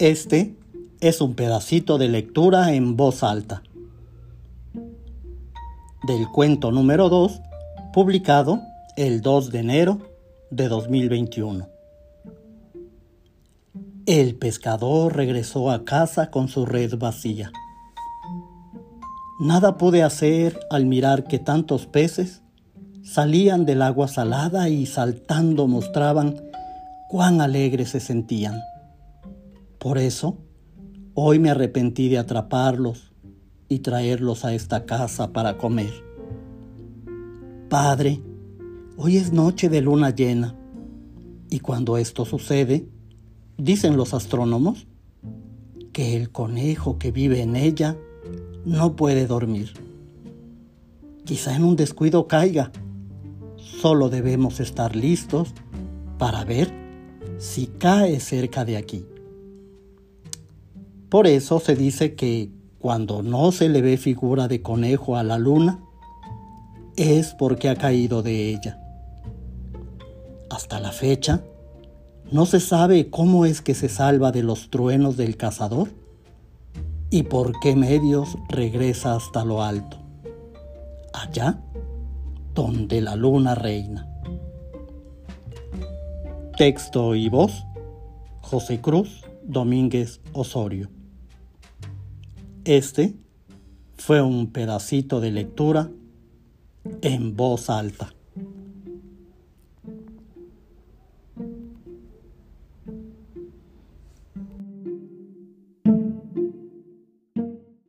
Este es un pedacito de lectura en voz alta del cuento número 2, publicado el 2 de enero de 2021. El pescador regresó a casa con su red vacía. Nada pude hacer al mirar que tantos peces salían del agua salada y saltando mostraban cuán alegres se sentían. Por eso, hoy me arrepentí de atraparlos y traerlos a esta casa para comer. Padre, hoy es noche de luna llena y cuando esto sucede, dicen los astrónomos que el conejo que vive en ella no puede dormir. Quizá en un descuido caiga. Solo debemos estar listos para ver si cae cerca de aquí. Por eso se dice que cuando no se le ve figura de conejo a la luna, es porque ha caído de ella. Hasta la fecha, no se sabe cómo es que se salva de los truenos del cazador y por qué medios regresa hasta lo alto, allá donde la luna reina. Texto y voz, José Cruz Domínguez Osorio. Este fue un pedacito de lectura en voz alta.